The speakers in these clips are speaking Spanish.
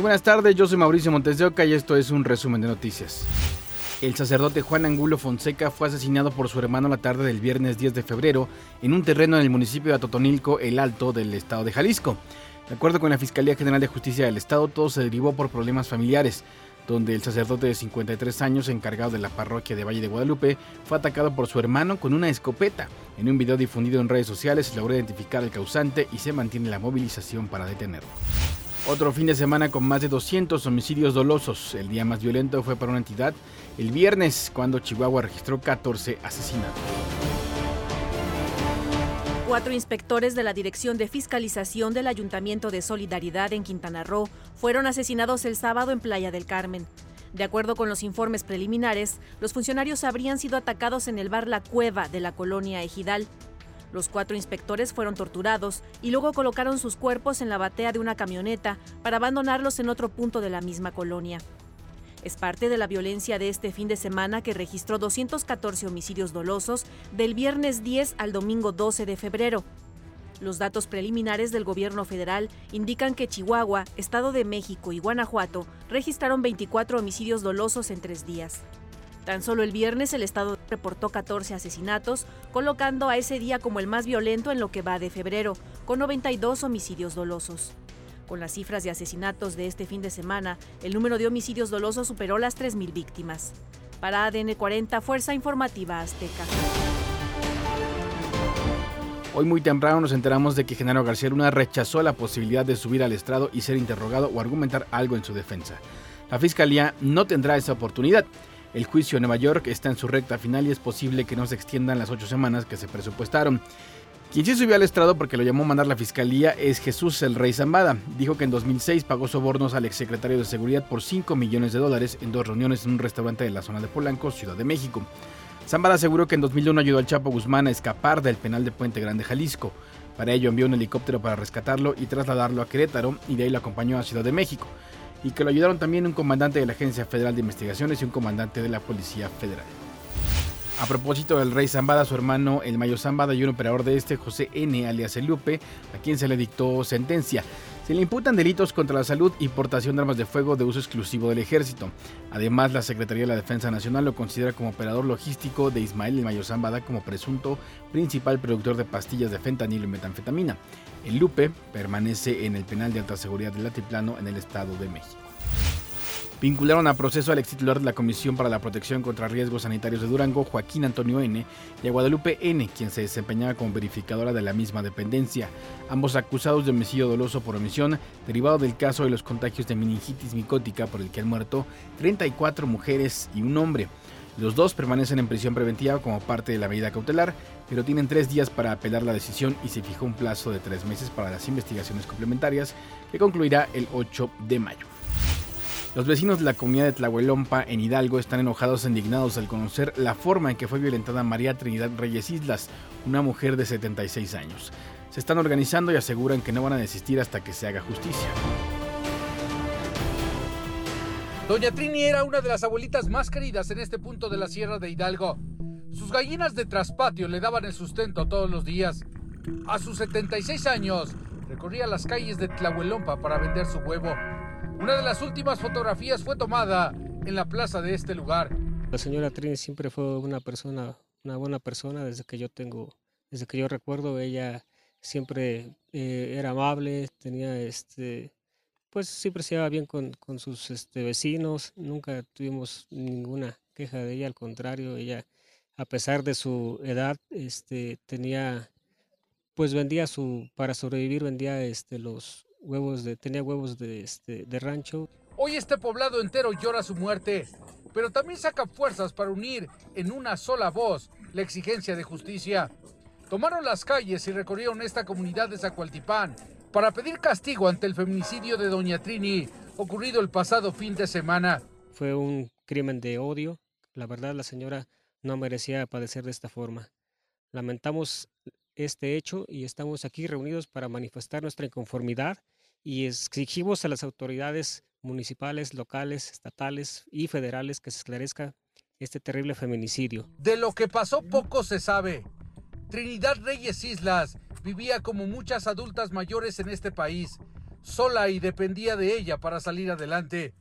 Buenas tardes, yo soy Mauricio Montes de Oca y esto es un resumen de noticias. El sacerdote Juan Angulo Fonseca fue asesinado por su hermano la tarde del viernes 10 de febrero en un terreno en el municipio de Atotonilco, el Alto, del estado de Jalisco. De acuerdo con la Fiscalía General de Justicia del Estado, todo se derivó por problemas familiares, donde el sacerdote de 53 años, encargado de la parroquia de Valle de Guadalupe, fue atacado por su hermano con una escopeta. En un video difundido en redes sociales se logró identificar al causante y se mantiene la movilización para detenerlo. Otro fin de semana con más de 200 homicidios dolosos. El día más violento fue para una entidad el viernes, cuando Chihuahua registró 14 asesinatos. Cuatro inspectores de la Dirección de Fiscalización del Ayuntamiento de Solidaridad en Quintana Roo fueron asesinados el sábado en Playa del Carmen. De acuerdo con los informes preliminares, los funcionarios habrían sido atacados en el bar La Cueva de la colonia Ejidal. Los cuatro inspectores fueron torturados y luego colocaron sus cuerpos en la batea de una camioneta para abandonarlos en otro punto de la misma colonia. Es parte de la violencia de este fin de semana que registró 214 homicidios dolosos del viernes 10 al domingo 12 de febrero. Los datos preliminares del gobierno federal indican que Chihuahua, Estado de México y Guanajuato registraron 24 homicidios dolosos en tres días. Tan solo el viernes el Estado reportó 14 asesinatos, colocando a ese día como el más violento en lo que va de febrero, con 92 homicidios dolosos. Con las cifras de asesinatos de este fin de semana, el número de homicidios dolosos superó las 3.000 víctimas. Para ADN 40, Fuerza Informativa Azteca. Hoy muy temprano nos enteramos de que Genaro García Luna rechazó la posibilidad de subir al estrado y ser interrogado o argumentar algo en su defensa. La fiscalía no tendrá esa oportunidad. El juicio en Nueva York está en su recta final y es posible que no se extiendan las ocho semanas que se presupuestaron. Quien sí subió al estrado porque lo llamó a mandar la fiscalía es Jesús el Rey Zambada. Dijo que en 2006 pagó sobornos al exsecretario de Seguridad por 5 millones de dólares en dos reuniones en un restaurante de la zona de Polanco, Ciudad de México. Zambada aseguró que en 2001 ayudó al Chapo Guzmán a escapar del penal de Puente Grande, Jalisco. Para ello envió un helicóptero para rescatarlo y trasladarlo a Querétaro y de ahí lo acompañó a Ciudad de México y que lo ayudaron también un comandante de la Agencia Federal de Investigaciones y un comandante de la Policía Federal. A propósito del rey Zambada, su hermano el Mayo Zambada y un operador de este, José N. alias El Lupe, a quien se le dictó sentencia. Se le imputan delitos contra la salud y portación de armas de fuego de uso exclusivo del ejército. Además, la Secretaría de la Defensa Nacional lo considera como operador logístico de Ismael El Mayo Zambada como presunto principal productor de pastillas de fentanilo y metanfetamina. El Lupe permanece en el penal de alta seguridad del Latiplano en el Estado de México. Vincularon a proceso al ex titular de la Comisión para la Protección contra Riesgos Sanitarios de Durango, Joaquín Antonio N., y a Guadalupe N., quien se desempeñaba como verificadora de la misma dependencia, ambos acusados de homicidio doloso por omisión, derivado del caso de los contagios de meningitis micótica por el que han muerto 34 mujeres y un hombre. Los dos permanecen en prisión preventiva como parte de la medida cautelar, pero tienen tres días para apelar la decisión y se fijó un plazo de tres meses para las investigaciones complementarias que concluirá el 8 de mayo. Los vecinos de la comunidad de Tlahuelompa en Hidalgo están enojados e indignados al conocer la forma en que fue violentada María Trinidad Reyes Islas, una mujer de 76 años. Se están organizando y aseguran que no van a desistir hasta que se haga justicia. Doña Trini era una de las abuelitas más queridas en este punto de la Sierra de Hidalgo. Sus gallinas de traspatio le daban el sustento todos los días. A sus 76 años, recorría las calles de Tlahuelompa para vender su huevo. Una de las últimas fotografías fue tomada en la plaza de este lugar. La señora Trini siempre fue una persona, una buena persona desde que yo tengo, desde que yo recuerdo, ella siempre eh, era amable, tenía este, pues siempre se llevaba bien con, sus este, vecinos, nunca tuvimos ninguna queja de ella, al contrario, ella a pesar de su edad, este, tenía, pues vendía su, para sobrevivir vendía este, los, huevos de, tenía huevos de, este, de rancho. Hoy este poblado entero llora su muerte, pero también saca fuerzas para unir en una sola voz la exigencia de justicia. Tomaron las calles y recorrieron esta comunidad de Zacualtipán para pedir castigo ante el feminicidio de Doña Trini, ocurrido el pasado fin de semana. Fue un crimen de odio. La verdad, la señora no merecía padecer de esta forma. Lamentamos este hecho y estamos aquí reunidos para manifestar nuestra inconformidad y exigimos a las autoridades municipales, locales, estatales y federales que se esclarezca este terrible feminicidio. De lo que pasó poco se sabe. Trinidad Reyes Islas vivía como muchas adultas mayores en este país. sola y dependía de ella para salir adelante.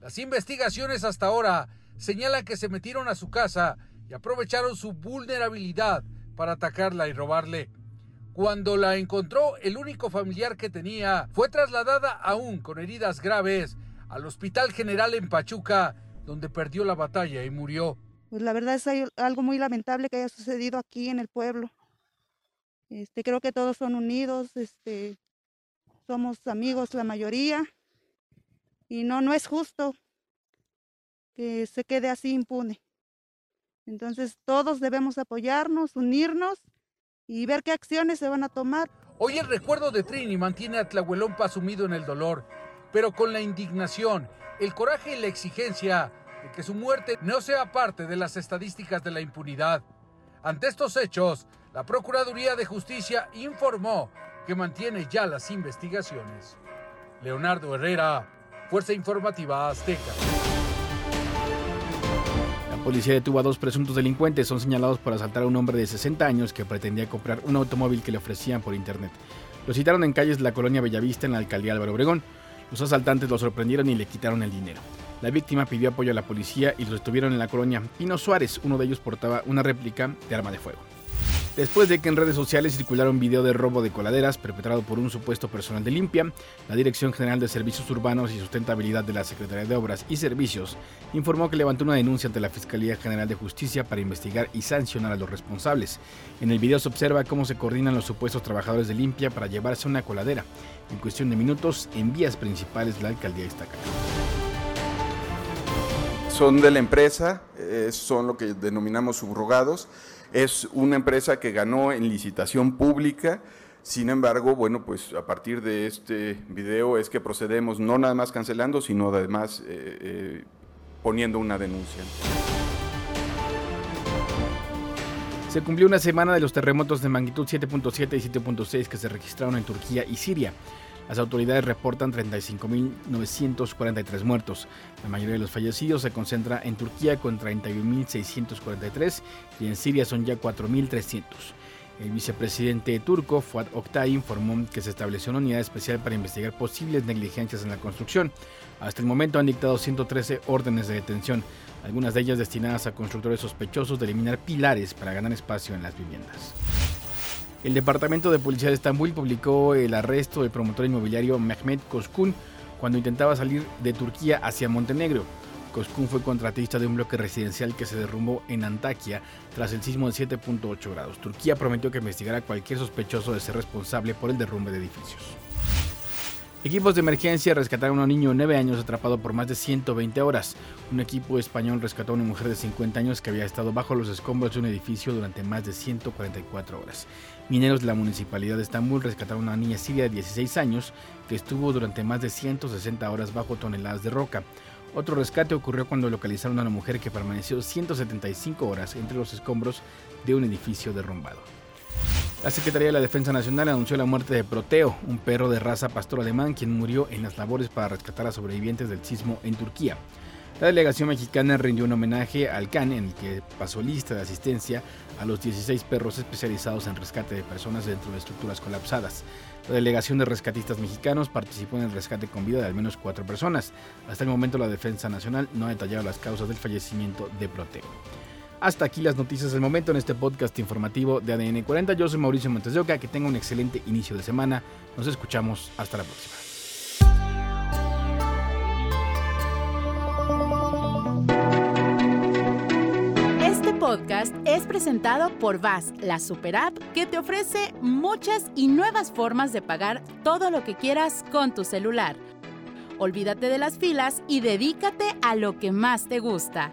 Las investigaciones hasta ahora señalan que se metieron a su casa y aprovecharon su vulnerabilidad para atacarla y robarle. Cuando la encontró, el único familiar que tenía fue trasladada aún con heridas graves al Hospital General en Pachuca, donde perdió la batalla y murió. Pues la verdad es algo muy lamentable que haya sucedido aquí en el pueblo. Este, creo que todos son unidos, este, somos amigos la mayoría y no, no es justo que se quede así impune. Entonces todos debemos apoyarnos, unirnos y ver qué acciones se van a tomar. Hoy el recuerdo de Trini mantiene a Tlahuelompa sumido en el dolor, pero con la indignación, el coraje y la exigencia de que su muerte no sea parte de las estadísticas de la impunidad. Ante estos hechos, la Procuraduría de Justicia informó que mantiene ya las investigaciones. Leonardo Herrera, Fuerza Informativa Azteca. Policía detuvo a dos presuntos delincuentes. Son señalados por asaltar a un hombre de 60 años que pretendía comprar un automóvil que le ofrecían por internet. Lo citaron en calles de la colonia Bellavista en la alcaldía Álvaro Obregón. Los asaltantes lo sorprendieron y le quitaron el dinero. La víctima pidió apoyo a la policía y los detuvieron en la colonia Pino Suárez. Uno de ellos portaba una réplica de arma de fuego después de que en redes sociales circulara un video de robo de coladeras perpetrado por un supuesto personal de limpia, la Dirección General de Servicios Urbanos y Sustentabilidad de la Secretaría de Obras y Servicios informó que levantó una denuncia ante la Fiscalía General de Justicia para investigar y sancionar a los responsables. En el video se observa cómo se coordinan los supuestos trabajadores de limpia para llevarse una coladera, en cuestión de minutos, en vías principales de la alcaldía destacada son de la empresa, eh, son lo que denominamos subrogados. Es una empresa que ganó en licitación pública. Sin embargo, bueno, pues a partir de este video es que procedemos no nada más cancelando, sino además eh, eh, poniendo una denuncia. Se cumplió una semana de los terremotos de magnitud 7.7 y 7.6 que se registraron en Turquía y Siria. Las autoridades reportan 35.943 muertos. La mayoría de los fallecidos se concentra en Turquía con 31.643 y en Siria son ya 4.300. El vicepresidente turco Fuat Oktay informó que se estableció una unidad especial para investigar posibles negligencias en la construcción. Hasta el momento han dictado 113 órdenes de detención, algunas de ellas destinadas a constructores sospechosos de eliminar pilares para ganar espacio en las viviendas. El Departamento de Policía de Estambul publicó el arresto del promotor inmobiliario Mehmet Koskun cuando intentaba salir de Turquía hacia Montenegro. Koskun fue contratista de un bloque residencial que se derrumbó en Antakya tras el sismo de 7.8 grados. Turquía prometió que investigará a cualquier sospechoso de ser responsable por el derrumbe de edificios. Equipos de emergencia rescataron a un niño de 9 años atrapado por más de 120 horas. Un equipo español rescató a una mujer de 50 años que había estado bajo los escombros de un edificio durante más de 144 horas. Mineros de la municipalidad de Estambul rescataron a una niña siria de 16 años que estuvo durante más de 160 horas bajo toneladas de roca. Otro rescate ocurrió cuando localizaron a una mujer que permaneció 175 horas entre los escombros de un edificio derrumbado. La Secretaría de la Defensa Nacional anunció la muerte de Proteo, un perro de raza pastor alemán quien murió en las labores para rescatar a sobrevivientes del sismo en Turquía. La delegación mexicana rindió un homenaje al CAN en el que pasó lista de asistencia a los 16 perros especializados en rescate de personas dentro de estructuras colapsadas. La delegación de rescatistas mexicanos participó en el rescate con vida de al menos cuatro personas. Hasta el momento la Defensa Nacional no ha detallado las causas del fallecimiento de Proteo. Hasta aquí las noticias del momento en este podcast informativo de ADN 40. Yo soy Mauricio Montes de Oca. Que tenga un excelente inicio de semana. Nos escuchamos. Hasta la próxima. Este podcast es presentado por VAS, la super app que te ofrece muchas y nuevas formas de pagar todo lo que quieras con tu celular. Olvídate de las filas y dedícate a lo que más te gusta